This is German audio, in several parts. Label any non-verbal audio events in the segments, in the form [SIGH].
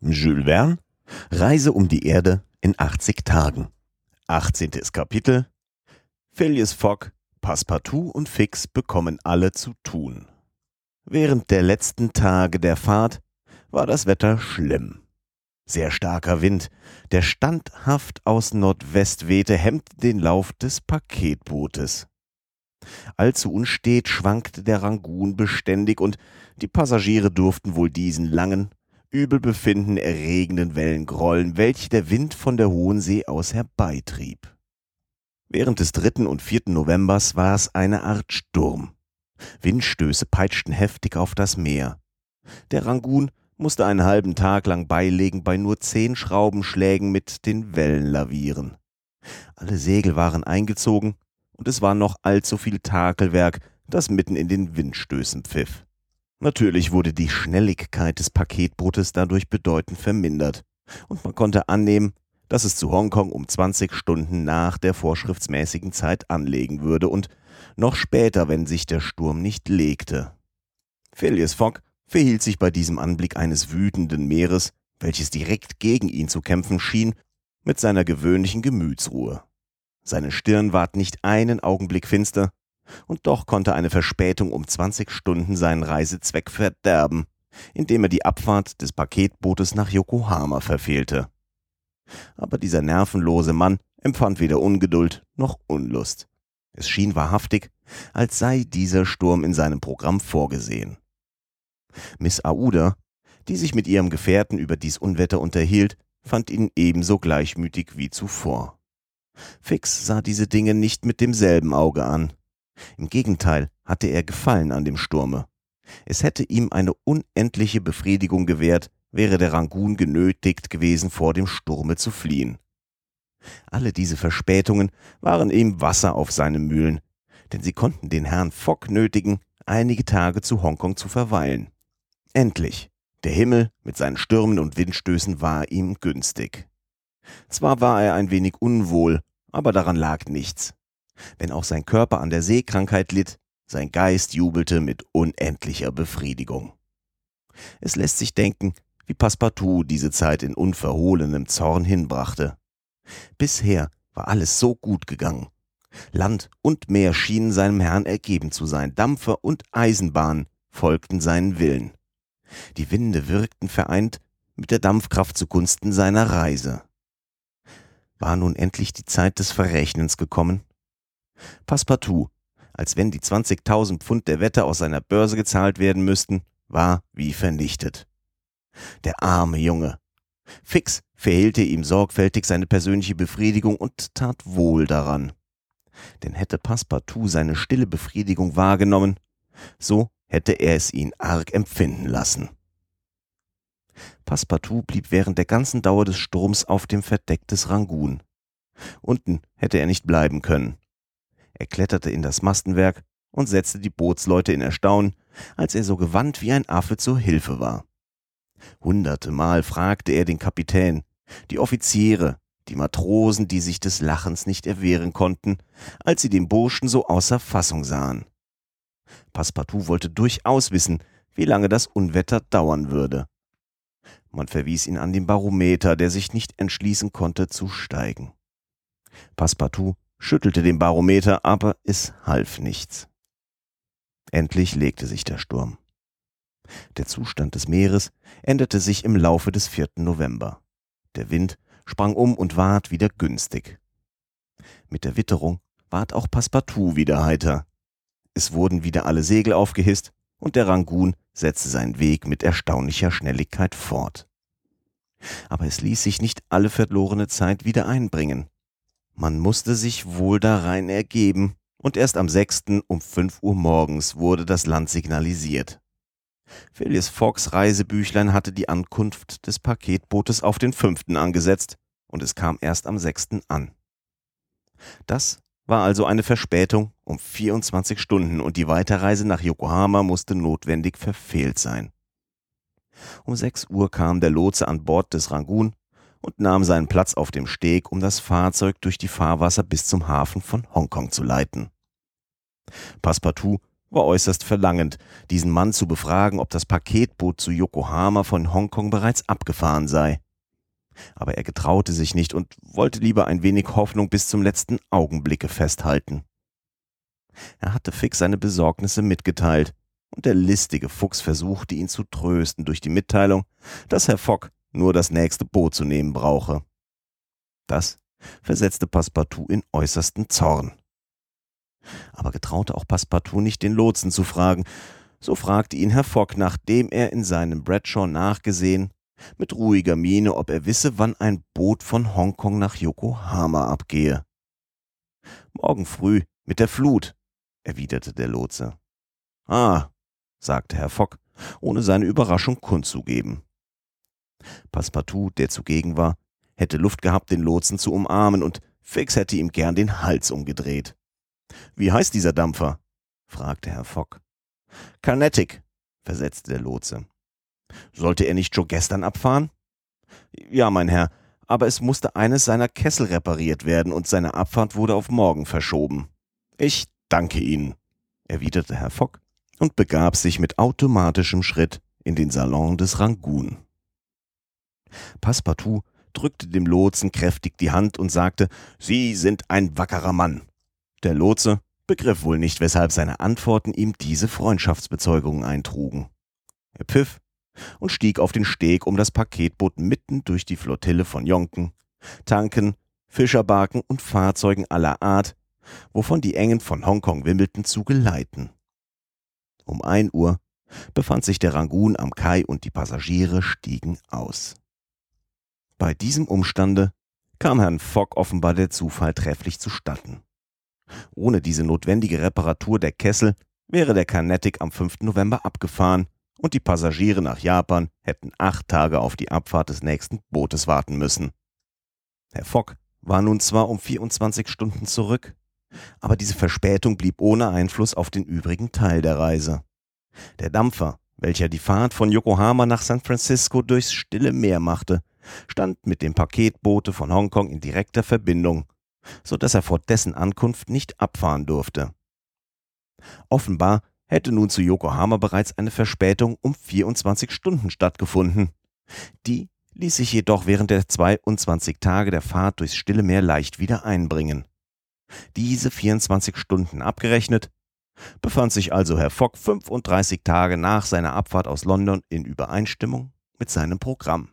Jules Verne Reise um die Erde in 80 Tagen. 18. Kapitel Phileas Fogg, Passepartout und Fix bekommen alle zu tun. Während der letzten Tage der Fahrt war das Wetter schlimm. Sehr starker Wind, der standhaft aus Nordwest wehte, hemmte den Lauf des Paketbootes. Allzu unstet schwankte der Rangoon beständig und die Passagiere durften wohl diesen langen, Übelbefinden erregenden Wellen grollen, welche der Wind von der hohen See aus herbeitrieb. Während des 3. und 4. Novembers war es eine Art Sturm. Windstöße peitschten heftig auf das Meer. Der Rangoon musste einen halben Tag lang beilegen bei nur zehn Schraubenschlägen mit den Wellen lavieren. Alle Segel waren eingezogen und es war noch allzu viel Takelwerk, das mitten in den Windstößen pfiff. Natürlich wurde die Schnelligkeit des Paketbootes dadurch bedeutend vermindert, und man konnte annehmen, dass es zu Hongkong um 20 Stunden nach der vorschriftsmäßigen Zeit anlegen würde und noch später, wenn sich der Sturm nicht legte. Phileas Fogg verhielt sich bei diesem Anblick eines wütenden Meeres, welches direkt gegen ihn zu kämpfen schien, mit seiner gewöhnlichen Gemütsruhe. Seine Stirn ward nicht einen Augenblick finster, und doch konnte eine Verspätung um 20 Stunden seinen Reisezweck verderben, indem er die Abfahrt des Paketbootes nach Yokohama verfehlte. Aber dieser nervenlose Mann empfand weder Ungeduld noch Unlust. Es schien wahrhaftig, als sei dieser Sturm in seinem Programm vorgesehen. Miss Aouda, die sich mit ihrem Gefährten über dies Unwetter unterhielt, fand ihn ebenso gleichmütig wie zuvor. Fix sah diese Dinge nicht mit demselben Auge an. Im Gegenteil hatte er Gefallen an dem Sturme. Es hätte ihm eine unendliche Befriedigung gewährt, wäre der Rangoon genötigt gewesen, vor dem Sturme zu fliehen. Alle diese Verspätungen waren ihm Wasser auf seine Mühlen, denn sie konnten den Herrn Fogg nötigen, einige Tage zu Hongkong zu verweilen. Endlich, der Himmel mit seinen Stürmen und Windstößen war ihm günstig. Zwar war er ein wenig unwohl, aber daran lag nichts. Wenn auch sein Körper an der Seekrankheit litt, sein Geist jubelte mit unendlicher Befriedigung. Es lässt sich denken, wie Passepartout diese Zeit in unverhohlenem Zorn hinbrachte. Bisher war alles so gut gegangen. Land und Meer schienen seinem Herrn ergeben zu sein, Dampfer und Eisenbahn folgten seinen Willen. Die Winde wirkten vereint mit der Dampfkraft zugunsten seiner Reise. War nun endlich die Zeit des Verrechnens gekommen? Passepartout, als wenn die 20.000 Pfund der Wette aus seiner Börse gezahlt werden müssten, war wie vernichtet. Der arme Junge. Fix verhehlte ihm sorgfältig seine persönliche Befriedigung und tat wohl daran. Denn hätte Passepartout seine stille Befriedigung wahrgenommen, so hätte er es ihn arg empfinden lassen. Passepartout blieb während der ganzen Dauer des Sturms auf dem Verdeck des Rangoon. Unten hätte er nicht bleiben können. Er kletterte in das Mastenwerk und setzte die Bootsleute in Erstaunen, als er so gewandt wie ein Affe zur Hilfe war. Hundertemal fragte er den Kapitän, die Offiziere, die Matrosen, die sich des Lachens nicht erwehren konnten, als sie den Burschen so außer Fassung sahen. Passepartout wollte durchaus wissen, wie lange das Unwetter dauern würde. Man verwies ihn an den Barometer, der sich nicht entschließen konnte zu steigen. Passepartout schüttelte den Barometer, aber es half nichts. Endlich legte sich der Sturm. Der Zustand des Meeres änderte sich im Laufe des 4. November. Der Wind sprang um und ward wieder günstig. Mit der Witterung ward auch Passepartout wieder heiter. Es wurden wieder alle Segel aufgehisst und der Rangoon setzte seinen Weg mit erstaunlicher Schnelligkeit fort. Aber es ließ sich nicht alle verlorene Zeit wieder einbringen. Man musste sich wohl darein ergeben, und erst am 6. um 5 Uhr morgens wurde das Land signalisiert. Phileas Foggs Reisebüchlein hatte die Ankunft des Paketbootes auf den 5. angesetzt, und es kam erst am 6. an. Das war also eine Verspätung um 24 Stunden und die Weiterreise nach Yokohama musste notwendig verfehlt sein. Um 6 Uhr kam der Lotse an Bord des Rangoon und nahm seinen Platz auf dem Steg, um das Fahrzeug durch die Fahrwasser bis zum Hafen von Hongkong zu leiten. Passepartout war äußerst verlangend, diesen Mann zu befragen, ob das Paketboot zu Yokohama von Hongkong bereits abgefahren sei. Aber er getraute sich nicht und wollte lieber ein wenig Hoffnung bis zum letzten Augenblicke festhalten. Er hatte Fix seine Besorgnisse mitgeteilt, und der listige Fuchs versuchte ihn zu trösten durch die Mitteilung, dass Herr Fogg nur das nächste Boot zu nehmen brauche. Das versetzte Passepartout in äußersten Zorn. Aber getraute auch Passepartout nicht, den Lotsen zu fragen. So fragte ihn Herr Fogg, nachdem er in seinem Bradshaw nachgesehen, mit ruhiger Miene, ob er wisse, wann ein Boot von Hongkong nach Yokohama abgehe. Morgen früh, mit der Flut, erwiderte der Lotse. Ah, sagte Herr Fogg, ohne seine Überraschung kundzugeben. Passepartout, der zugegen war, hätte Luft gehabt, den Lotsen zu umarmen, und Fix hätte ihm gern den Hals umgedreht. Wie heißt dieser Dampfer? fragte Herr Fogg. Carnatic, versetzte der Lotse. Sollte er nicht schon gestern abfahren? Ja, mein Herr, aber es musste eines seiner Kessel repariert werden und seine Abfahrt wurde auf morgen verschoben. Ich danke Ihnen, erwiderte Herr Fogg und begab sich mit automatischem Schritt in den Salon des Rangoon. Passepartout drückte dem Lotsen kräftig die Hand und sagte, Sie sind ein wackerer Mann. Der Lotse begriff wohl nicht, weshalb seine Antworten ihm diese Freundschaftsbezeugungen eintrugen. Er pfiff und stieg auf den Steg, um das Paketboot mitten durch die Flottille von Jonken, Tanken, Fischerbarken und Fahrzeugen aller Art, wovon die Engen von Hongkong wimmelten, zu geleiten. Um ein Uhr befand sich der Rangoon am Kai und die Passagiere stiegen aus. Bei diesem Umstande kam Herrn Fogg offenbar der Zufall trefflich zustatten. Ohne diese notwendige Reparatur der Kessel wäre der Carnatic am 5. November abgefahren und die Passagiere nach Japan hätten acht Tage auf die Abfahrt des nächsten Bootes warten müssen. Herr Fogg war nun zwar um 24 Stunden zurück, aber diese Verspätung blieb ohne Einfluss auf den übrigen Teil der Reise. Der Dampfer, welcher die Fahrt von Yokohama nach San Francisco durchs stille Meer machte, stand mit dem Paketboote von Hongkong in direkter Verbindung, so dass er vor dessen Ankunft nicht abfahren durfte. Offenbar hätte nun zu Yokohama bereits eine Verspätung um 24 Stunden stattgefunden. Die ließ sich jedoch während der 22 Tage der Fahrt durchs Stille Meer leicht wieder einbringen. Diese 24 Stunden abgerechnet, befand sich also Herr Fogg 35 Tage nach seiner Abfahrt aus London in Übereinstimmung mit seinem Programm.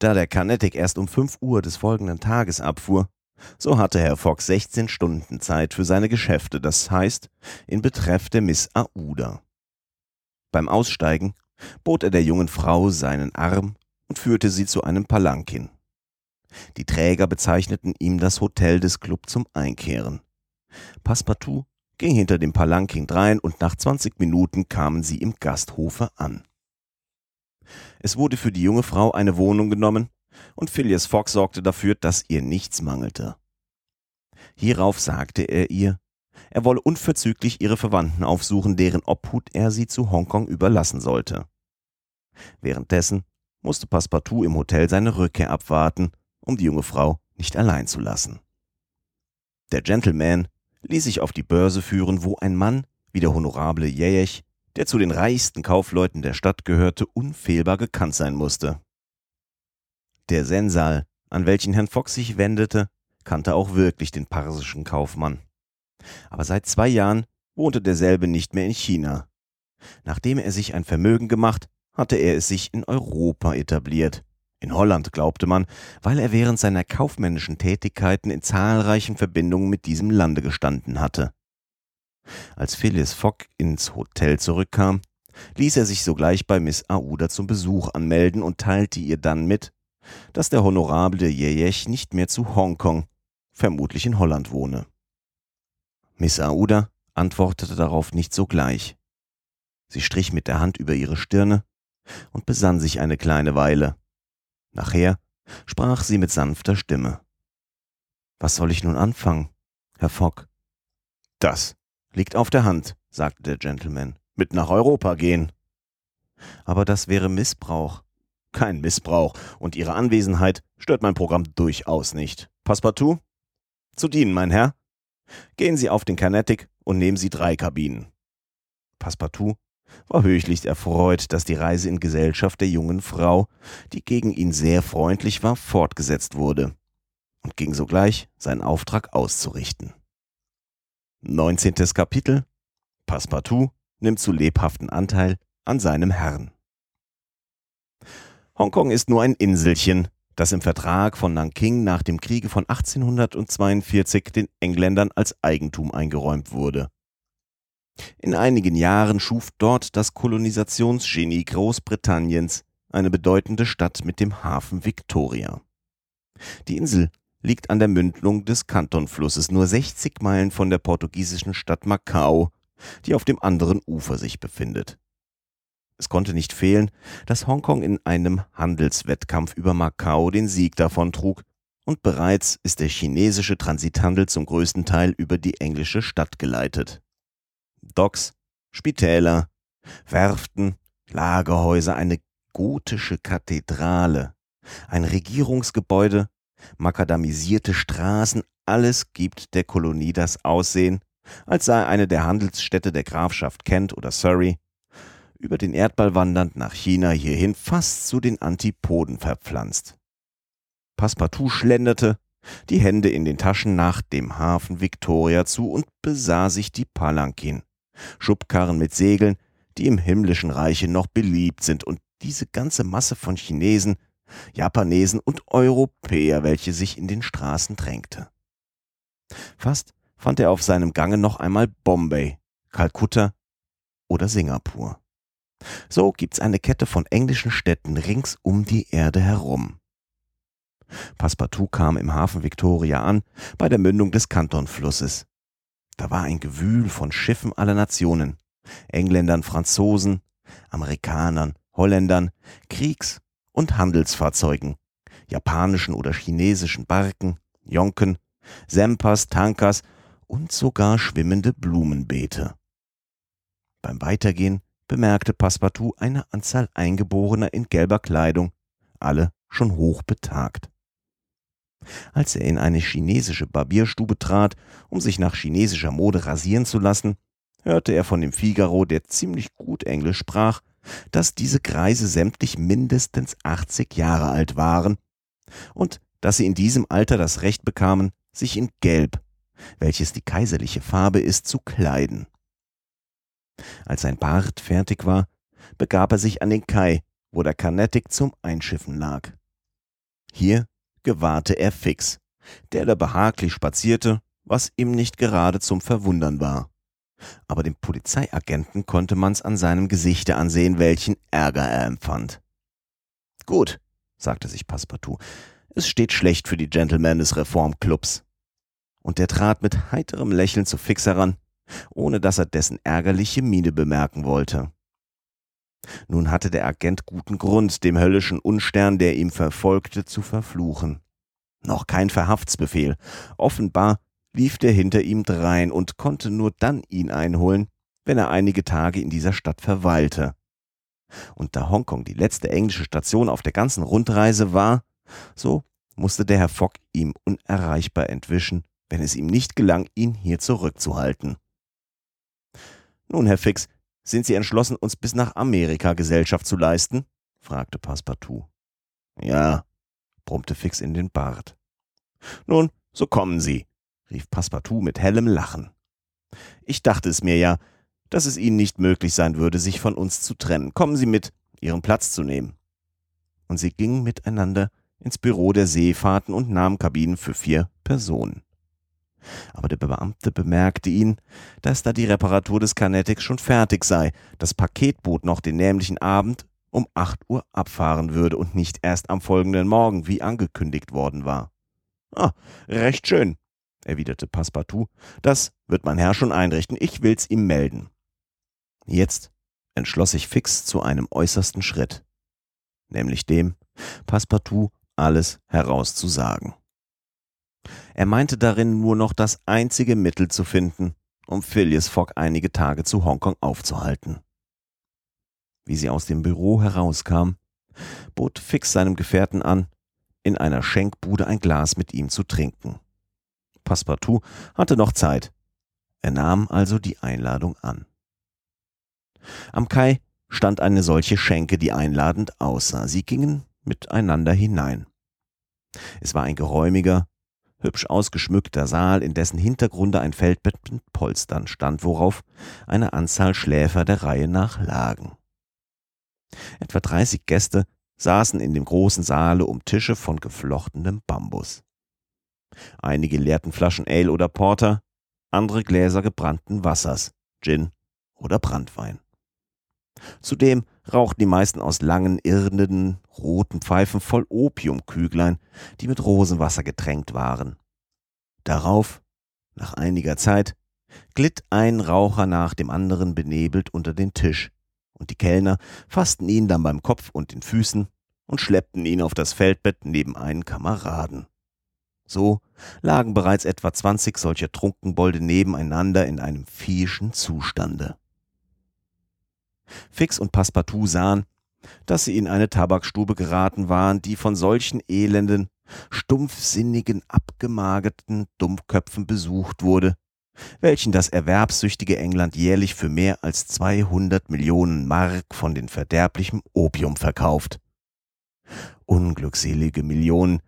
Da der Carnatic erst um 5 Uhr des folgenden Tages abfuhr, so hatte Herr Fogg 16 Stunden Zeit für seine Geschäfte, das heißt in Betreff der Miss Aouda. Beim Aussteigen bot er der jungen Frau seinen Arm und führte sie zu einem Palankin. Die Träger bezeichneten ihm das Hotel des Club zum Einkehren. Passepartout ging hinter dem Palankin drein und nach 20 Minuten kamen sie im Gasthofe an. Es wurde für die junge Frau eine Wohnung genommen, und Phileas Fogg sorgte dafür, dass ihr nichts mangelte. Hierauf sagte er ihr, er wolle unverzüglich ihre Verwandten aufsuchen, deren Obhut er sie zu Hongkong überlassen sollte. Währenddessen musste Passepartout im Hotel seine Rückkehr abwarten, um die junge Frau nicht allein zu lassen. Der Gentleman ließ sich auf die Börse führen, wo ein Mann wie der honorable Jejech, der zu den reichsten Kaufleuten der Stadt gehörte, unfehlbar gekannt sein musste. Der Sensal, an welchen Herrn Fox sich wendete, kannte auch wirklich den parsischen Kaufmann. Aber seit zwei Jahren wohnte derselbe nicht mehr in China. Nachdem er sich ein Vermögen gemacht, hatte er es sich in Europa etabliert. In Holland glaubte man, weil er während seiner kaufmännischen Tätigkeiten in zahlreichen Verbindungen mit diesem Lande gestanden hatte. Als Phyllis Fogg ins Hotel zurückkam, ließ er sich sogleich bei Miss Aouda zum Besuch anmelden und teilte ihr dann mit, dass der Honorable Yeyech nicht mehr zu Hongkong, vermutlich in Holland wohne. Miss Aouda antwortete darauf nicht sogleich. Sie strich mit der Hand über ihre Stirne und besann sich eine kleine Weile. Nachher sprach sie mit sanfter Stimme. Was soll ich nun anfangen, Herr Fogg? Das liegt auf der Hand, sagte der Gentleman. Mit nach Europa gehen. Aber das wäre Missbrauch. Kein Missbrauch, und Ihre Anwesenheit stört mein Programm durchaus nicht. Passepartout? Zu dienen, mein Herr. Gehen Sie auf den Carnatic und nehmen Sie drei Kabinen. Passepartout war höchlich erfreut, dass die Reise in Gesellschaft der jungen Frau, die gegen ihn sehr freundlich war, fortgesetzt wurde und ging sogleich, seinen Auftrag auszurichten. 19. Kapitel Passepartout nimmt zu lebhaften Anteil an seinem Herrn. Hongkong ist nur ein Inselchen, das im Vertrag von Nanking nach dem Kriege von 1842 den Engländern als Eigentum eingeräumt wurde. In einigen Jahren schuf dort das Kolonisationsgenie Großbritanniens eine bedeutende Stadt mit dem Hafen Victoria. Die Insel liegt an der Mündung des Kantonflusses nur 60 Meilen von der portugiesischen Stadt Macau, die auf dem anderen Ufer sich befindet. Es konnte nicht fehlen, dass Hongkong in einem Handelswettkampf über Macau den Sieg davontrug, und bereits ist der chinesische Transithandel zum größten Teil über die englische Stadt geleitet. Docks, Spitäler, Werften, Lagerhäuser, eine gotische Kathedrale, ein Regierungsgebäude, makadamisierte Straßen, alles gibt der Kolonie das Aussehen, als sei eine der Handelsstädte der Grafschaft Kent oder Surrey, über den Erdball wandernd nach China hierhin fast zu den Antipoden verpflanzt. Passepartout schlenderte, die Hände in den Taschen nach dem Hafen Victoria zu und besah sich die Palankin, Schubkarren mit Segeln, die im himmlischen Reiche noch beliebt sind, und diese ganze Masse von Chinesen, Japanesen und Europäer, welche sich in den Straßen drängte. Fast fand er auf seinem Gange noch einmal Bombay, Kalkutta oder Singapur. So gibt's eine Kette von englischen Städten rings um die Erde herum. Passepartout kam im Hafen Victoria an, bei der Mündung des Kantonflusses. Da war ein Gewühl von Schiffen aller Nationen, Engländern, Franzosen, Amerikanern, Holländern, Kriegs- und Handelsfahrzeugen, japanischen oder chinesischen Barken, Jonken, Sempas, Tankers und sogar schwimmende Blumenbeete. Beim Weitergehen bemerkte Passepartout eine Anzahl Eingeborener in gelber Kleidung, alle schon hoch betagt. Als er in eine chinesische Barbierstube trat, um sich nach chinesischer Mode rasieren zu lassen, hörte er von dem Figaro, der ziemlich gut Englisch sprach, dass diese Greise sämtlich mindestens 80 Jahre alt waren und dass sie in diesem Alter das Recht bekamen, sich in Gelb, welches die kaiserliche Farbe ist, zu kleiden. Als sein Bart fertig war, begab er sich an den Kai, wo der Carnatic zum Einschiffen lag. Hier gewahrte er Fix, der da behaglich spazierte, was ihm nicht gerade zum Verwundern war. Aber dem Polizeiagenten konnte man's an seinem Gesichte ansehen, welchen Ärger er empfand. Gut, sagte sich Passepartout, es steht schlecht für die Gentlemen des Reformclubs. Und er trat mit heiterem Lächeln zu Fix heran, ohne dass er dessen ärgerliche Miene bemerken wollte. Nun hatte der Agent guten Grund, dem höllischen Unstern, der ihm verfolgte, zu verfluchen. Noch kein Verhaftsbefehl. Offenbar lief der hinter ihm drein und konnte nur dann ihn einholen, wenn er einige Tage in dieser Stadt verweilte. Und da Hongkong die letzte englische Station auf der ganzen Rundreise war, so musste der Herr Fogg ihm unerreichbar entwischen, wenn es ihm nicht gelang, ihn hier zurückzuhalten. Nun, Herr Fix, sind Sie entschlossen, uns bis nach Amerika Gesellschaft zu leisten? fragte Passepartout. Ja, brummte Fix in den Bart. Nun, so kommen Sie, rief Passepartout mit hellem Lachen. Ich dachte es mir ja, dass es Ihnen nicht möglich sein würde, sich von uns zu trennen. Kommen Sie mit, Ihren Platz zu nehmen. Und sie gingen miteinander ins Büro der Seefahrten und nahmen Kabinen für vier Personen aber der Beamte bemerkte ihn, dass da die Reparatur des Carnetics schon fertig sei, das Paketboot noch den nämlichen Abend um acht Uhr abfahren würde und nicht erst am folgenden Morgen, wie angekündigt worden war. Ah, recht schön, erwiderte Passepartout. Das wird mein Herr schon einrichten, ich will's ihm melden. Jetzt entschloss sich Fix zu einem äußersten Schritt, nämlich dem, Passepartout alles herauszusagen. Er meinte darin nur noch das einzige Mittel zu finden, um Phileas Fogg einige Tage zu Hongkong aufzuhalten. Wie sie aus dem Büro herauskam, bot Fix seinem Gefährten an, in einer Schenkbude ein Glas mit ihm zu trinken. Passepartout hatte noch Zeit. Er nahm also die Einladung an. Am Kai stand eine solche Schenke, die einladend aussah. Sie gingen miteinander hinein. Es war ein geräumiger, hübsch ausgeschmückter Saal, in dessen Hintergrunde ein Feldbett mit Polstern stand, worauf eine Anzahl Schläfer der Reihe nach lagen. Etwa 30 Gäste saßen in dem großen Saale um Tische von geflochtenem Bambus. Einige leerten Flaschen Ale oder Porter, andere Gläser gebrannten Wassers, Gin oder Brandwein. Zudem rauchten die meisten aus langen, irrenden, roten Pfeifen voll Opiumküglein, die mit Rosenwasser getränkt waren. Darauf, nach einiger Zeit, glitt ein Raucher nach dem anderen benebelt unter den Tisch, und die Kellner fassten ihn dann beim Kopf und den Füßen und schleppten ihn auf das Feldbett neben einen Kameraden. So lagen bereits etwa zwanzig solcher Trunkenbolde nebeneinander in einem viehischen Zustande. Fix und Passepartout sahen, dass sie in eine Tabakstube geraten waren, die von solchen elenden, stumpfsinnigen, abgemagerten Dummköpfen besucht wurde, welchen das erwerbssüchtige England jährlich für mehr als 200 Millionen Mark von den verderblichem Opium verkauft. Unglückselige Millionen,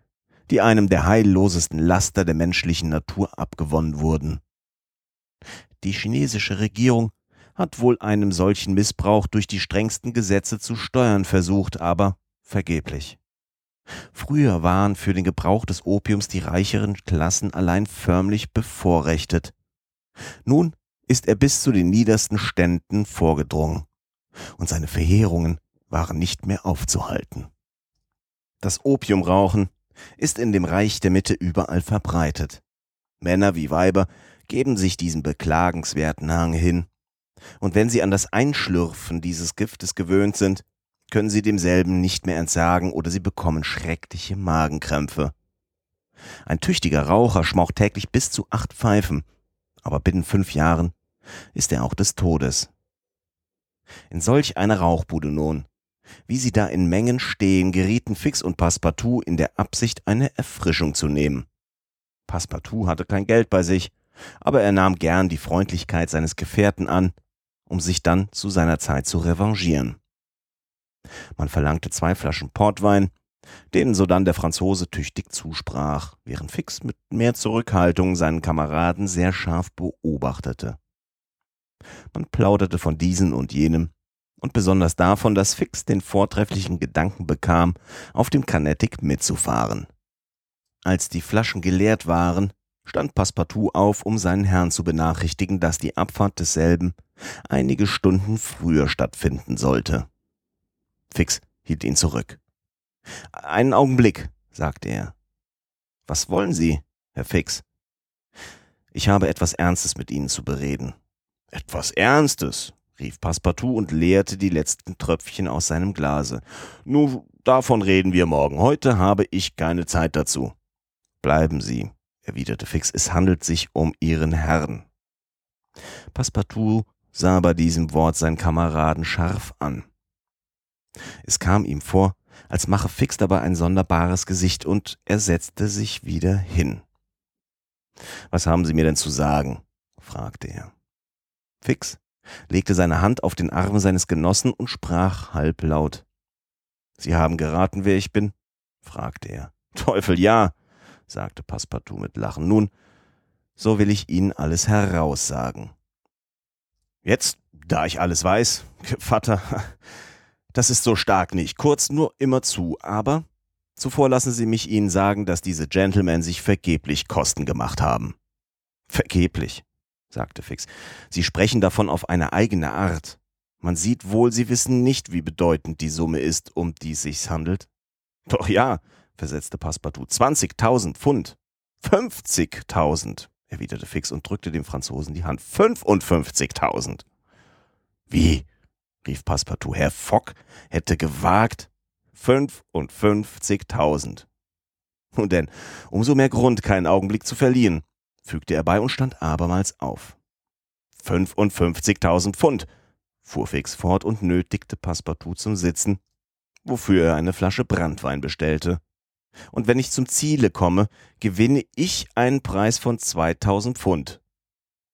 die einem der heillosesten Laster der menschlichen Natur abgewonnen wurden. Die chinesische Regierung hat wohl einem solchen Missbrauch durch die strengsten Gesetze zu steuern versucht, aber vergeblich. Früher waren für den Gebrauch des Opiums die reicheren Klassen allein förmlich bevorrechtet. Nun ist er bis zu den niedersten Ständen vorgedrungen, und seine Verheerungen waren nicht mehr aufzuhalten. Das Opiumrauchen ist in dem Reich der Mitte überall verbreitet. Männer wie Weiber geben sich diesem beklagenswerten Hang hin, und wenn sie an das Einschlürfen dieses Giftes gewöhnt sind, können sie demselben nicht mehr entsagen oder sie bekommen schreckliche Magenkrämpfe. Ein tüchtiger Raucher schmaucht täglich bis zu acht Pfeifen, aber binnen fünf Jahren ist er auch des Todes. In solch einer Rauchbude nun, wie sie da in Mengen stehen, gerieten Fix und Passepartout in der Absicht, eine Erfrischung zu nehmen. Passepartout hatte kein Geld bei sich, aber er nahm gern die Freundlichkeit seines Gefährten an, um sich dann zu seiner Zeit zu revanchieren. Man verlangte zwei Flaschen Portwein, denen sodann der Franzose tüchtig zusprach, während Fix mit mehr Zurückhaltung seinen Kameraden sehr scharf beobachtete. Man plauderte von diesen und jenem, und besonders davon, dass Fix den vortrefflichen Gedanken bekam, auf dem Carnatic mitzufahren. Als die Flaschen geleert waren, stand Passepartout auf, um seinen Herrn zu benachrichtigen, dass die Abfahrt desselben einige Stunden früher stattfinden sollte. Fix hielt ihn zurück. Einen Augenblick, sagte er. Was wollen Sie, Herr Fix? Ich habe etwas Ernstes mit Ihnen zu bereden. Etwas Ernstes, rief Passepartout und leerte die letzten Tröpfchen aus seinem Glase. Nur davon reden wir morgen. Heute habe ich keine Zeit dazu. Bleiben Sie, erwiderte Fix, es handelt sich um Ihren Herrn. Passepartout sah bei diesem Wort seinen Kameraden scharf an. Es kam ihm vor, als mache Fix dabei ein sonderbares Gesicht, und er setzte sich wieder hin. Was haben Sie mir denn zu sagen? fragte er. Fix legte seine Hand auf den Arm seines Genossen und sprach halblaut. Sie haben geraten, wer ich bin? fragte er. Teufel, ja, sagte Passepartout mit Lachen. Nun, so will ich Ihnen alles heraussagen. Jetzt, da ich alles weiß, [LAUGHS] Vater, das ist so stark nicht. Kurz nur immer zu, aber zuvor lassen Sie mich Ihnen sagen, dass diese Gentlemen sich vergeblich Kosten gemacht haben. Vergeblich, sagte Fix. Sie sprechen davon auf eine eigene Art. Man sieht wohl, Sie wissen nicht, wie bedeutend die Summe ist, um die es sich handelt. Doch ja, versetzte Passepartout. 20.000 Pfund. 50.000, erwiderte Fix und drückte dem Franzosen die Hand. 55.000. Wie? rief Passepartout. Herr Fock hätte gewagt. 55.000. Nun denn, umso mehr Grund, keinen Augenblick zu verlieren, fügte er bei und stand abermals auf. 55.000 Pfund, fuhr Fix fort und nötigte Passepartout zum Sitzen, wofür er eine Flasche Brandwein bestellte und wenn ich zum Ziele komme, gewinne ich einen Preis von 2000 Pfund.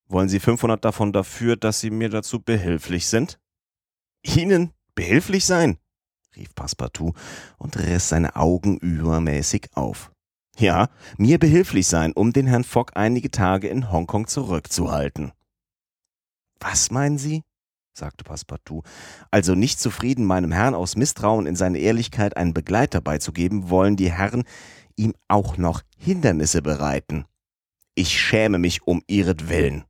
Wollen Sie 500 davon dafür, dass Sie mir dazu behilflich sind? Ihnen behilflich sein? rief Passepartout und riss seine Augen übermäßig auf. Ja, mir behilflich sein, um den Herrn Fogg einige Tage in Hongkong zurückzuhalten. Was meinen Sie? sagte Passepartout. Also nicht zufrieden, meinem Herrn aus Misstrauen in seine Ehrlichkeit einen Begleiter beizugeben, wollen die Herren ihm auch noch Hindernisse bereiten. Ich schäme mich um ihretwillen.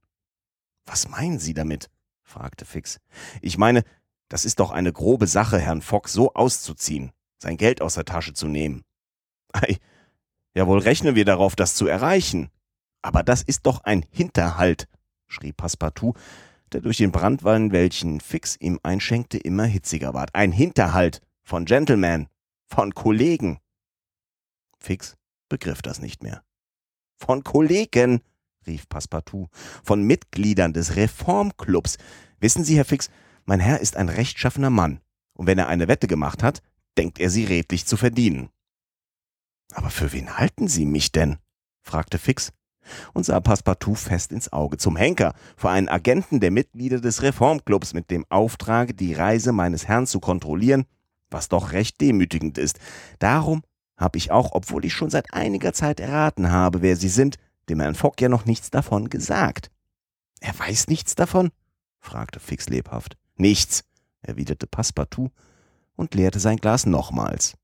Was meinen Sie damit? fragte Fix. Ich meine, das ist doch eine grobe Sache, Herrn Fogg so auszuziehen, sein Geld aus der Tasche zu nehmen. Ei, ja wohl rechnen wir darauf, das zu erreichen. Aber das ist doch ein Hinterhalt, schrie Passepartout, der durch den Brandwein, welchen Fix ihm einschenkte, immer hitziger ward. Ein Hinterhalt von Gentlemen, von Kollegen. Fix begriff das nicht mehr. Von Kollegen, rief Passepartout, von Mitgliedern des Reformclubs. Wissen Sie, Herr Fix, mein Herr ist ein rechtschaffener Mann, und wenn er eine Wette gemacht hat, denkt er sie redlich zu verdienen. Aber für wen halten Sie mich denn? fragte Fix und sah Passepartout fest ins Auge. Zum Henker, für einen Agenten der Mitglieder des Reformclubs mit dem Auftrage, die Reise meines Herrn zu kontrollieren, was doch recht demütigend ist. Darum habe ich auch, obwohl ich schon seit einiger Zeit erraten habe, wer Sie sind, dem Herrn Fogg ja noch nichts davon gesagt. Er weiß nichts davon? fragte Fix lebhaft. Nichts, erwiderte Passepartout und leerte sein Glas nochmals.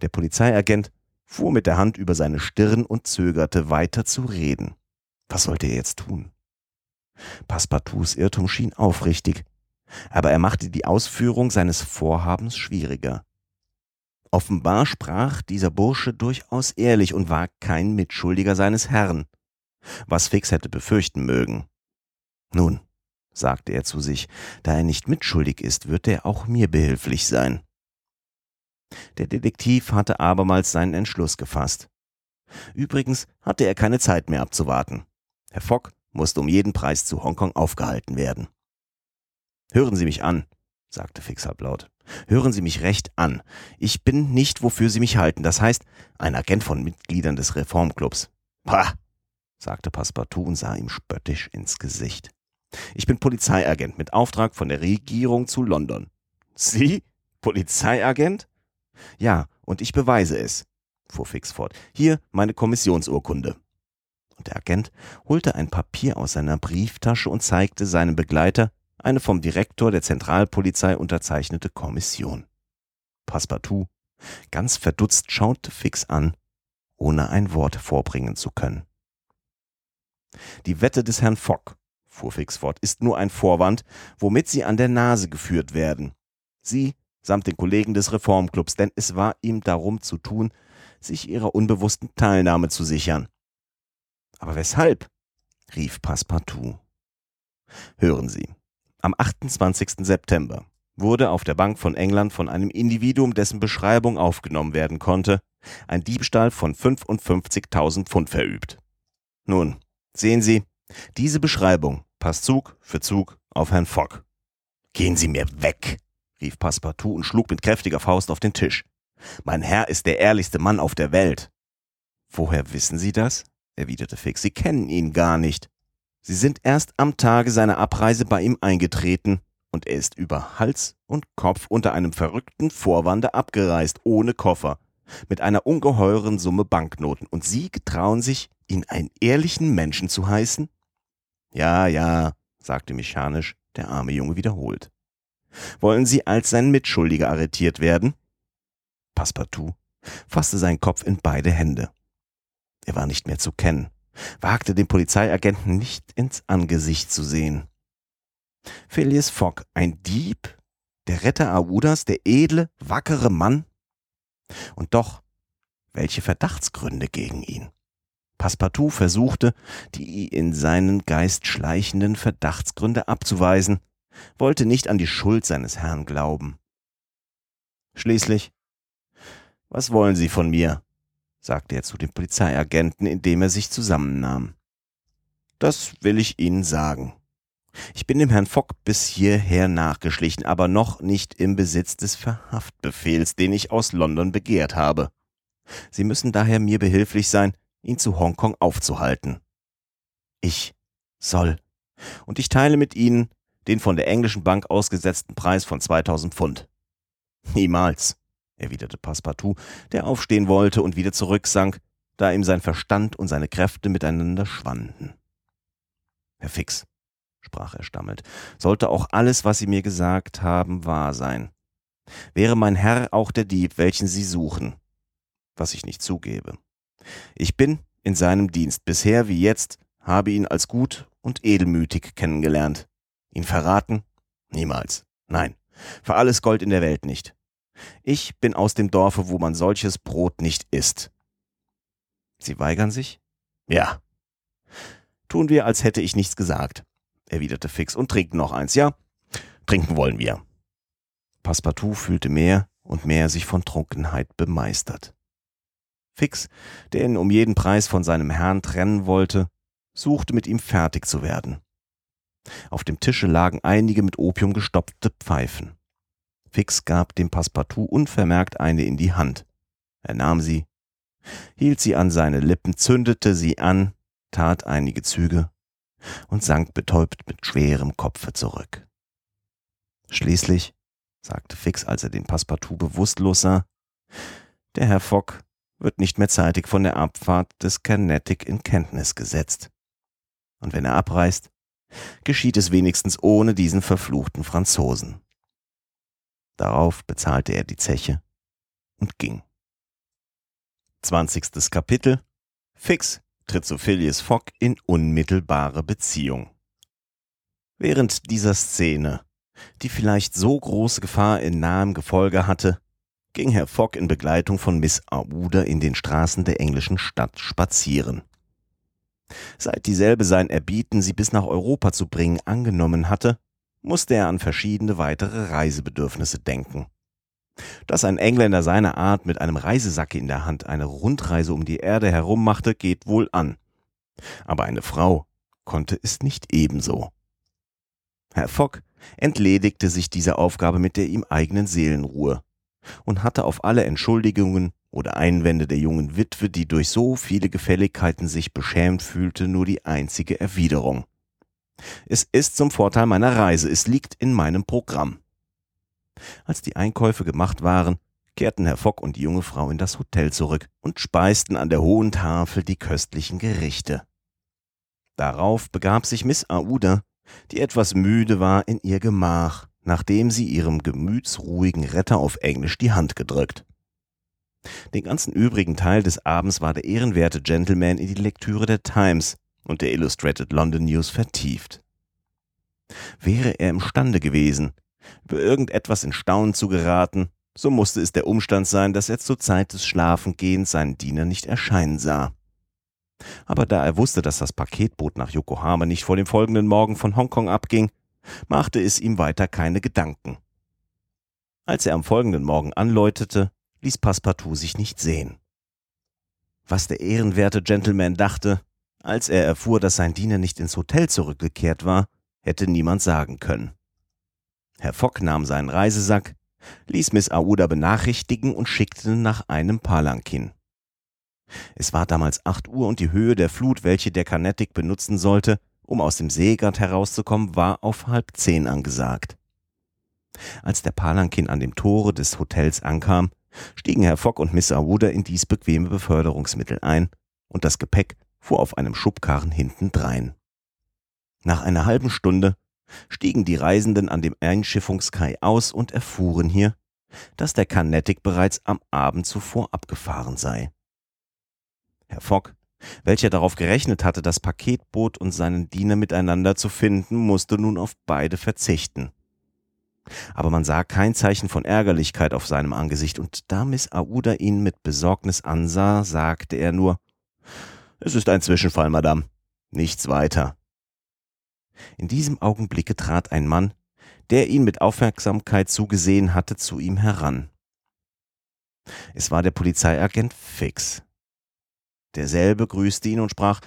Der Polizeiagent fuhr mit der Hand über seine Stirn und zögerte weiter zu reden. Was sollte er jetzt tun? Passepartouts Irrtum schien aufrichtig, aber er machte die Ausführung seines Vorhabens schwieriger. Offenbar sprach dieser Bursche durchaus ehrlich und war kein Mitschuldiger seines Herrn, was Fix hätte befürchten mögen. Nun, sagte er zu sich, da er nicht mitschuldig ist, wird er auch mir behilflich sein. Der Detektiv hatte abermals seinen Entschluss gefasst. Übrigens hatte er keine Zeit mehr abzuwarten. Herr Fogg musste um jeden Preis zu Hongkong aufgehalten werden. Hören Sie mich an, sagte Fix halblaut. Hören Sie mich recht an. Ich bin nicht, wofür Sie mich halten. Das heißt, ein Agent von Mitgliedern des Reformclubs. Pah, sagte Passepartout und sah ihm spöttisch ins Gesicht. Ich bin Polizeiagent mit Auftrag von der Regierung zu London. Sie? Polizeiagent? Ja, und ich beweise es, fuhr Fix fort. Hier meine Kommissionsurkunde. Und der Agent holte ein Papier aus seiner Brieftasche und zeigte seinem Begleiter eine vom Direktor der Zentralpolizei unterzeichnete Kommission. Passepartout, ganz verdutzt, schaute Fix an, ohne ein Wort vorbringen zu können. Die Wette des Herrn Fogg, fuhr Fix fort, ist nur ein Vorwand, womit Sie an der Nase geführt werden. Sie samt den Kollegen des Reformclubs, denn es war ihm darum zu tun, sich ihrer unbewussten Teilnahme zu sichern. Aber weshalb? rief Passepartout. Hören Sie, am 28. September wurde auf der Bank von England von einem Individuum, dessen Beschreibung aufgenommen werden konnte, ein Diebstahl von 55.000 Pfund verübt. Nun, sehen Sie, diese Beschreibung passt Zug für Zug auf Herrn Fogg. Gehen Sie mir weg, rief Passepartout und schlug mit kräftiger Faust auf den Tisch. Mein Herr ist der ehrlichste Mann auf der Welt. Woher wissen Sie das? erwiderte Fix. Sie kennen ihn gar nicht. Sie sind erst am Tage seiner Abreise bei ihm eingetreten, und er ist über Hals und Kopf unter einem verrückten Vorwande abgereist, ohne Koffer, mit einer ungeheuren Summe Banknoten, und Sie getrauen sich, ihn einen ehrlichen Menschen zu heißen? Ja, ja, sagte mechanisch der arme Junge wiederholt. Wollen Sie als sein Mitschuldiger arretiert werden? Passepartout fasste seinen Kopf in beide Hände. Er war nicht mehr zu kennen, wagte den Polizeiagenten nicht ins Angesicht zu sehen. Phileas Fogg, ein Dieb, der Retter Aoudas, der edle, wackere Mann? Und doch, welche Verdachtsgründe gegen ihn? Passepartout versuchte, die in seinen Geist schleichenden Verdachtsgründe abzuweisen, wollte nicht an die Schuld seines Herrn glauben. Schließlich, was wollen Sie von mir? sagte er zu dem Polizeiagenten, indem er sich zusammennahm. Das will ich Ihnen sagen. Ich bin dem Herrn Fogg bis hierher nachgeschlichen, aber noch nicht im Besitz des Verhaftbefehls, den ich aus London begehrt habe. Sie müssen daher mir behilflich sein, ihn zu Hongkong aufzuhalten. Ich soll. Und ich teile mit Ihnen den von der englischen Bank ausgesetzten Preis von 2000 Pfund. Niemals, erwiderte Passepartout, der aufstehen wollte und wieder zurücksank, da ihm sein Verstand und seine Kräfte miteinander schwanden. Herr Fix, sprach er stammelnd, sollte auch alles, was Sie mir gesagt haben, wahr sein. Wäre mein Herr auch der Dieb, welchen Sie suchen, was ich nicht zugebe. Ich bin in seinem Dienst bisher wie jetzt, habe ihn als gut und edelmütig kennengelernt. Ihn verraten? Niemals. Nein, für alles Gold in der Welt nicht. Ich bin aus dem Dorfe, wo man solches Brot nicht isst. Sie weigern sich? Ja. Tun wir, als hätte ich nichts gesagt, erwiderte Fix, und trinken noch eins, ja? Trinken wollen wir. Passepartout fühlte mehr und mehr sich von Trunkenheit bemeistert. Fix, der ihn um jeden Preis von seinem Herrn trennen wollte, suchte mit ihm fertig zu werden. Auf dem Tische lagen einige mit Opium gestopfte Pfeifen. Fix gab dem Passepartout unvermerkt eine in die Hand. Er nahm sie, hielt sie an seine Lippen, zündete sie an, tat einige Züge und sank betäubt mit schwerem Kopfe zurück. Schließlich, sagte Fix, als er den Passepartout bewusstlos sah, der Herr Fogg wird nicht mehr zeitig von der Abfahrt des Carnatic in Kenntnis gesetzt. Und wenn er abreist, geschieht es wenigstens ohne diesen verfluchten Franzosen. Darauf bezahlte er die Zeche und ging. Zwanzigstes Kapitel Fix tritt zu Phileas Fogg in unmittelbare Beziehung. Während dieser Szene, die vielleicht so große Gefahr in nahem Gefolge hatte, ging Herr Fogg in Begleitung von Miss Aouda in den Straßen der englischen Stadt spazieren. Seit dieselbe sein Erbieten, sie bis nach Europa zu bringen, angenommen hatte, musste er an verschiedene weitere Reisebedürfnisse denken. Dass ein Engländer seiner Art mit einem Reisesack in der Hand eine Rundreise um die Erde herum machte, geht wohl an. Aber eine Frau konnte es nicht ebenso. Herr Fogg entledigte sich dieser Aufgabe mit der ihm eigenen Seelenruhe und hatte auf alle Entschuldigungen oder Einwände der jungen Witwe, die durch so viele Gefälligkeiten sich beschämt fühlte, nur die einzige Erwiderung. Es ist zum Vorteil meiner Reise, es liegt in meinem Programm. Als die Einkäufe gemacht waren, kehrten Herr Fogg und die junge Frau in das Hotel zurück und speisten an der hohen Tafel die köstlichen Gerichte. Darauf begab sich Miss Aouda, die etwas müde war, in ihr Gemach, nachdem sie ihrem gemütsruhigen Retter auf Englisch die Hand gedrückt. Den ganzen übrigen Teil des Abends war der ehrenwerte Gentleman in die Lektüre der Times und der Illustrated London News vertieft. Wäre er imstande gewesen, über irgendetwas in Staunen zu geraten, so musste es der Umstand sein, dass er zur Zeit des Schlafengehens seinen Diener nicht erscheinen sah. Aber da er wusste, dass das Paketboot nach Yokohama nicht vor dem folgenden Morgen von Hongkong abging, machte es ihm weiter keine Gedanken. Als er am folgenden Morgen anläutete, ließ Passepartout sich nicht sehen. Was der ehrenwerte Gentleman dachte, als er erfuhr, dass sein Diener nicht ins Hotel zurückgekehrt war, hätte niemand sagen können. Herr Fogg nahm seinen Reisesack, ließ Miss Aouda benachrichtigen und schickte nach einem Palankin. Es war damals acht Uhr und die Höhe der Flut, welche der Carnatic benutzen sollte, um aus dem Seegard herauszukommen, war auf halb zehn angesagt. Als der Palankin an dem Tore des Hotels ankam, stiegen Herr Fogg und Miss Aouda in dies bequeme Beförderungsmittel ein, und das Gepäck fuhr auf einem Schubkarren hintendrein. Nach einer halben Stunde stiegen die Reisenden an dem Einschiffungskai aus und erfuhren hier, dass der Carnatic bereits am Abend zuvor abgefahren sei. Herr Fogg, welcher darauf gerechnet hatte, das Paketboot und seinen Diener miteinander zu finden, musste nun auf beide verzichten aber man sah kein Zeichen von Ärgerlichkeit auf seinem Angesicht, und da Miss Aouda ihn mit Besorgnis ansah, sagte er nur Es ist ein Zwischenfall, Madame. Nichts weiter. In diesem Augenblicke trat ein Mann, der ihn mit Aufmerksamkeit zugesehen hatte, zu ihm heran. Es war der Polizeiagent Fix. Derselbe grüßte ihn und sprach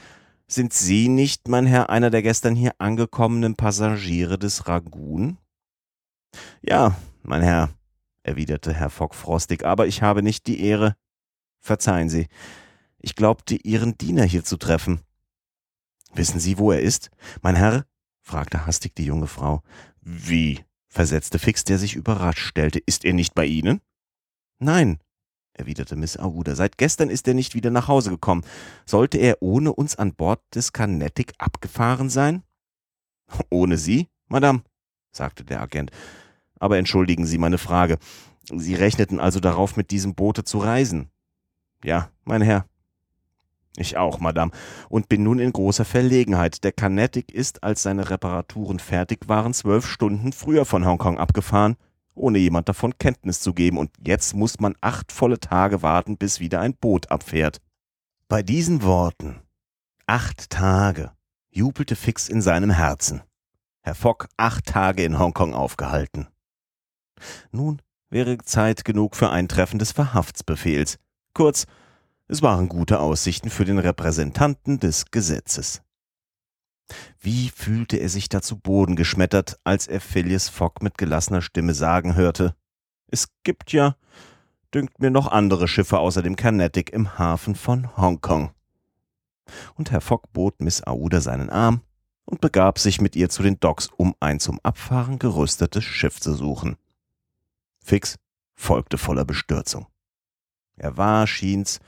Sind Sie nicht, mein Herr, einer der gestern hier angekommenen Passagiere des Ragoon? Ja, mein Herr, erwiderte Herr Fogg frostig, aber ich habe nicht die Ehre. Verzeihen Sie, ich glaubte, Ihren Diener hier zu treffen. Wissen Sie, wo er ist? Mein Herr, fragte hastig die junge Frau. Wie? versetzte Fix, der sich überrascht stellte. Ist er nicht bei Ihnen? Nein, erwiderte Miss Aouda. Seit gestern ist er nicht wieder nach Hause gekommen. Sollte er ohne uns an Bord des Carnatic abgefahren sein? Ohne Sie, Madame, sagte der Agent. Aber entschuldigen Sie meine Frage. Sie rechneten also darauf, mit diesem Boote zu reisen? Ja, mein Herr. Ich auch, Madame, und bin nun in großer Verlegenheit. Der Carnatic ist, als seine Reparaturen fertig waren, zwölf Stunden früher von Hongkong abgefahren, ohne jemand davon Kenntnis zu geben, und jetzt muss man acht volle Tage warten, bis wieder ein Boot abfährt. Bei diesen Worten, acht Tage, jubelte Fix in seinem Herzen. Herr Fogg acht Tage in Hongkong aufgehalten. Nun wäre Zeit genug für ein Treffen des Verhaftsbefehls. Kurz, es waren gute Aussichten für den Repräsentanten des Gesetzes. Wie fühlte er sich da zu Boden geschmettert, als er Phileas Fogg mit gelassener Stimme sagen hörte, es gibt ja, dünkt mir noch andere Schiffe außer dem Carnatic im Hafen von Hongkong. Und Herr Fogg bot Miss Aouda seinen Arm und begab sich mit ihr zu den Docks, um ein zum Abfahren gerüstetes Schiff zu suchen. Fix folgte voller Bestürzung. Er war, schien's,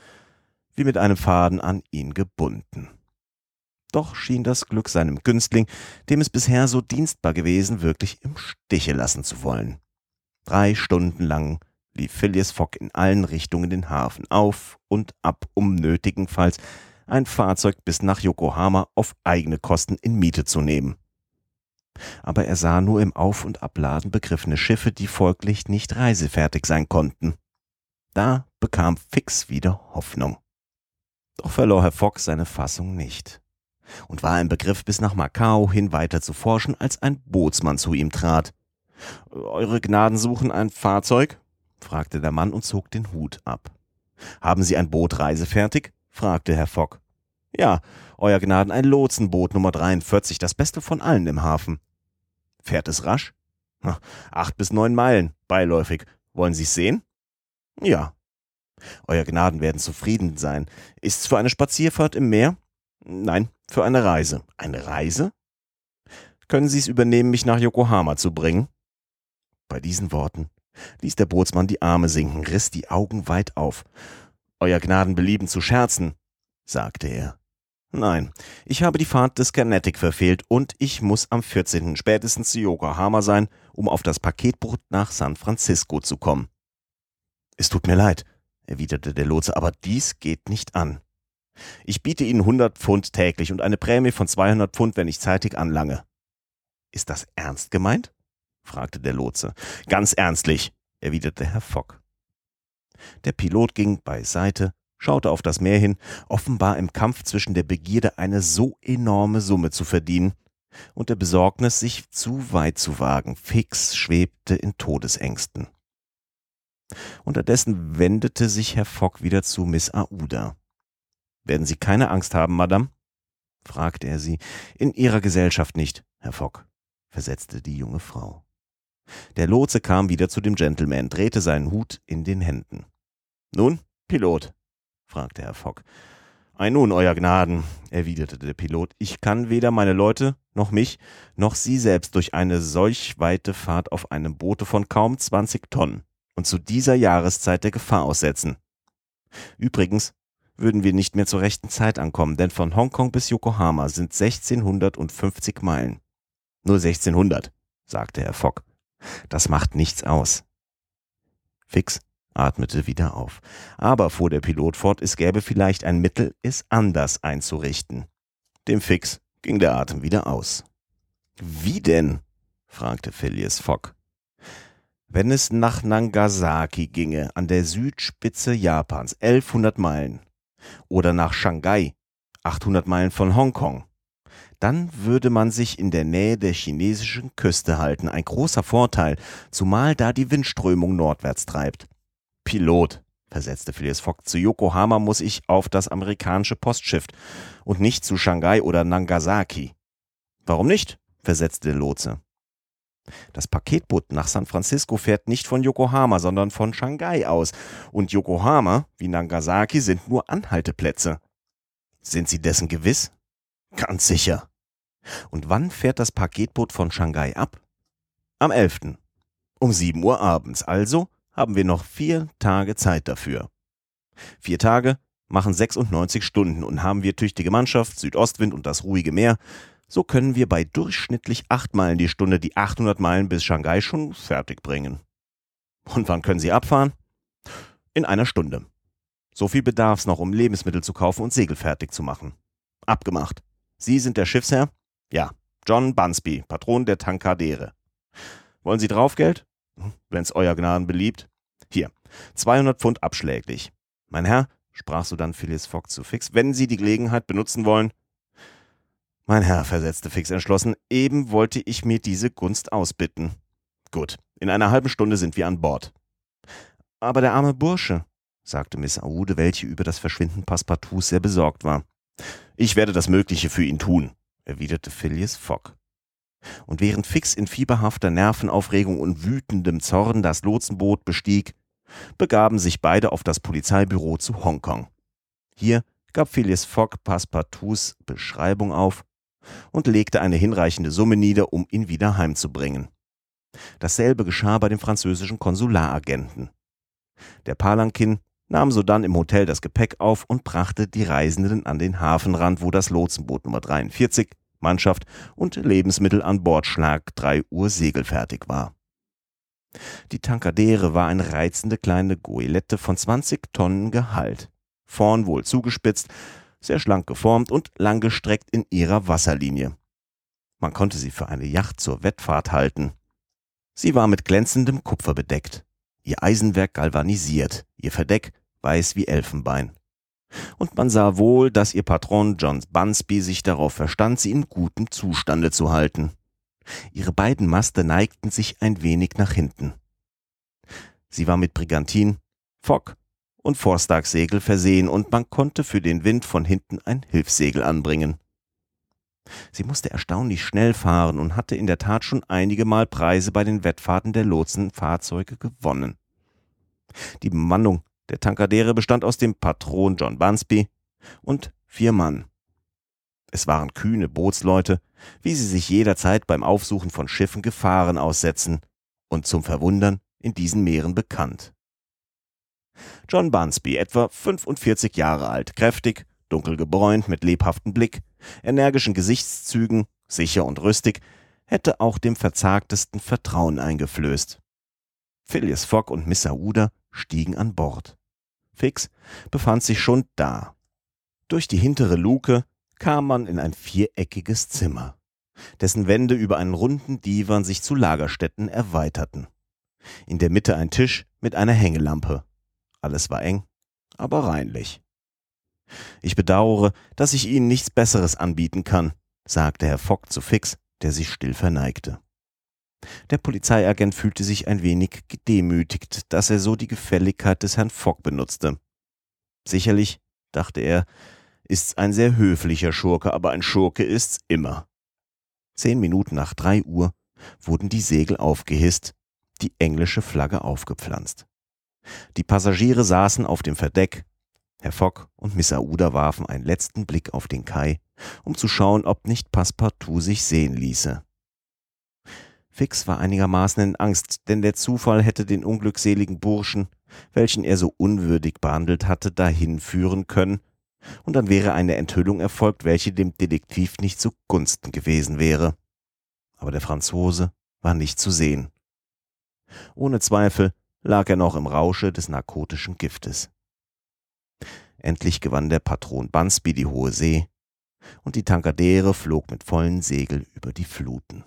wie mit einem Faden an ihn gebunden. Doch schien das Glück seinem Günstling, dem es bisher so dienstbar gewesen, wirklich im Stiche lassen zu wollen. Drei Stunden lang lief Phileas Fogg in allen Richtungen den Hafen auf und ab, um nötigenfalls ein Fahrzeug bis nach Yokohama auf eigene Kosten in Miete zu nehmen. Aber er sah nur im Auf- und Abladen begriffene Schiffe, die folglich nicht reisefertig sein konnten. Da bekam Fix wieder Hoffnung. Doch verlor Herr Fogg seine Fassung nicht und war im Begriff, bis nach Macau hin weiter zu forschen, als ein Bootsmann zu ihm trat. Eure Gnaden suchen ein Fahrzeug? fragte der Mann und zog den Hut ab. Haben Sie ein Boot reisefertig? fragte Herr Fogg. Ja, Euer Gnaden ein Lotsenboot Nummer 43, das beste von allen im Hafen. Fährt es rasch? Acht bis neun Meilen, beiläufig. Wollen Sie's sehen? Ja, euer Gnaden werden zufrieden sein. Ist's für eine Spazierfahrt im Meer? Nein, für eine Reise. Eine Reise? Können Sie es übernehmen, mich nach Yokohama zu bringen? Bei diesen Worten ließ der Bootsmann die Arme sinken, riss die Augen weit auf. Euer Gnaden belieben zu scherzen, sagte er. Nein, ich habe die Fahrt des Carnatic verfehlt und ich muss am 14. spätestens zu Yokohama sein, um auf das Paketboot nach San Francisco zu kommen. Es tut mir leid, erwiderte der Lotse, aber dies geht nicht an. Ich biete Ihnen 100 Pfund täglich und eine Prämie von 200 Pfund, wenn ich zeitig anlange. Ist das ernst gemeint? fragte der Lotse. Ganz ernstlich, erwiderte Herr Fogg. Der Pilot ging beiseite, schaute auf das Meer hin, offenbar im Kampf zwischen der Begierde, eine so enorme Summe zu verdienen, und der Besorgnis, sich zu weit zu wagen. Fix schwebte in Todesängsten. Unterdessen wendete sich Herr Fogg wieder zu Miss Aouda. Werden Sie keine Angst haben, Madame? fragte er sie. In Ihrer Gesellschaft nicht, Herr Fogg, versetzte die junge Frau. Der Lotse kam wieder zu dem Gentleman, drehte seinen Hut in den Händen. Nun, Pilot? Fragte Herr Fogg. Ei nun, Euer Gnaden, erwiderte der Pilot, ich kann weder meine Leute, noch mich, noch Sie selbst durch eine solch weite Fahrt auf einem Boote von kaum zwanzig Tonnen und zu dieser Jahreszeit der Gefahr aussetzen. Übrigens würden wir nicht mehr zur rechten Zeit ankommen, denn von Hongkong bis Yokohama sind 1650 Meilen. Nur 1600, sagte Herr Fogg. Das macht nichts aus. Fix atmete wieder auf. Aber, fuhr der Pilot fort, es gäbe vielleicht ein Mittel, es anders einzurichten. Dem Fix ging der Atem wieder aus. Wie denn? fragte Phileas Fogg. Wenn es nach Nagasaki ginge, an der Südspitze Japans, 1100 Meilen, oder nach Shanghai, 800 Meilen von Hongkong, dann würde man sich in der Nähe der chinesischen Küste halten. Ein großer Vorteil, zumal da die Windströmung nordwärts treibt. Pilot, versetzte Phileas Fogg, zu Yokohama muss ich auf das amerikanische Postschiff und nicht zu Shanghai oder Nagasaki. Warum nicht? versetzte der Lotse. Das Paketboot nach San Francisco fährt nicht von Yokohama, sondern von Shanghai aus. Und Yokohama wie Nagasaki sind nur Anhalteplätze. Sind Sie dessen gewiss? Ganz sicher. Und wann fährt das Paketboot von Shanghai ab? Am 11. Um 7 Uhr abends. Also haben wir noch vier Tage Zeit dafür. Vier Tage machen 96 Stunden und haben wir tüchtige Mannschaft, Südostwind und das ruhige Meer, so können wir bei durchschnittlich 8 Meilen die Stunde die 800 Meilen bis Shanghai schon fertig bringen. Und wann können Sie abfahren? In einer Stunde. So viel bedarf's noch, um Lebensmittel zu kaufen und Segel fertig zu machen. Abgemacht. Sie sind der Schiffsherr? Ja. John Bunsby, Patron der Tankadere. Wollen Sie Draufgeld? Wenn's euer Gnaden beliebt. Hier, 200 Pfund abschläglich. Mein Herr, sprach sodann Phyllis Fogg zu Fix, wenn Sie die Gelegenheit benutzen wollen. Mein Herr, versetzte Fix entschlossen, eben wollte ich mir diese Gunst ausbitten. Gut, in einer halben Stunde sind wir an Bord. Aber der arme Bursche, sagte Miss Aude, welche über das Verschwinden Passepartouts sehr besorgt war. Ich werde das Mögliche für ihn tun, erwiderte Phileas Fogg. Und während Fix in fieberhafter Nervenaufregung und wütendem Zorn das Lotsenboot bestieg, begaben sich beide auf das Polizeibüro zu Hongkong. Hier gab Phileas Fogg Passepartouts Beschreibung auf und legte eine hinreichende Summe nieder, um ihn wieder heimzubringen. Dasselbe geschah bei dem französischen Konsularagenten. Der Palankin nahm sodann im Hotel das Gepäck auf und brachte die Reisenden an den Hafenrand, wo das Lotsenboot Nummer 43, Mannschaft und Lebensmittel an Bord Schlag 3 Uhr segelfertig war. Die Tankadere war eine reizende kleine Goelette von 20 Tonnen Gehalt, vorn wohl zugespitzt, sehr schlank geformt und langgestreckt in ihrer Wasserlinie. Man konnte sie für eine Yacht zur Wettfahrt halten. Sie war mit glänzendem Kupfer bedeckt, ihr Eisenwerk galvanisiert, ihr Verdeck weiß wie Elfenbein. Und man sah wohl, dass ihr Patron John Bunsby sich darauf verstand, sie in gutem Zustande zu halten. Ihre beiden Maste neigten sich ein wenig nach hinten. Sie war mit Brigantin, Fock und Forstagssegel versehen und man konnte für den Wind von hinten ein Hilfssegel anbringen. Sie musste erstaunlich schnell fahren und hatte in der Tat schon einige Mal Preise bei den Wettfahrten der Lotsenfahrzeuge gewonnen. Die Bemannung der Tankadere bestand aus dem Patron John Bunsby und vier Mann. Es waren kühne Bootsleute, wie sie sich jederzeit beim Aufsuchen von Schiffen Gefahren aussetzen und zum Verwundern in diesen Meeren bekannt. John Bunsby, etwa 45 Jahre alt, kräftig, dunkel gebräunt, mit lebhaftem Blick, energischen Gesichtszügen, sicher und rüstig, hätte auch dem verzagtesten Vertrauen eingeflößt. Phileas Fogg und Miss Aouda stiegen an Bord. Fix befand sich schon da. Durch die hintere Luke kam man in ein viereckiges Zimmer, dessen Wände über einen runden Divan sich zu Lagerstätten erweiterten. In der Mitte ein Tisch mit einer Hängelampe. Alles war eng, aber reinlich. Ich bedauere, dass ich Ihnen nichts Besseres anbieten kann, sagte Herr Fogg zu Fix, der sich still verneigte. Der Polizeiagent fühlte sich ein wenig gedemütigt, dass er so die Gefälligkeit des Herrn Fogg benutzte. Sicherlich, dachte er, ist's ein sehr höflicher Schurke, aber ein Schurke ist's immer. Zehn Minuten nach drei Uhr wurden die Segel aufgehisst, die englische Flagge aufgepflanzt. Die Passagiere saßen auf dem Verdeck, Herr Fogg und Miss Aouda warfen einen letzten Blick auf den Kai, um zu schauen, ob nicht Passepartout sich sehen ließe. Fix war einigermaßen in Angst, denn der Zufall hätte den unglückseligen Burschen, welchen er so unwürdig behandelt hatte, dahin führen können, und dann wäre eine Enthüllung erfolgt, welche dem Detektiv nicht zugunsten gewesen wäre. Aber der Franzose war nicht zu sehen. Ohne Zweifel lag er noch im Rausche des narkotischen Giftes. Endlich gewann der Patron Bunsby die hohe See, und die Tankadere flog mit vollen Segeln über die Fluten.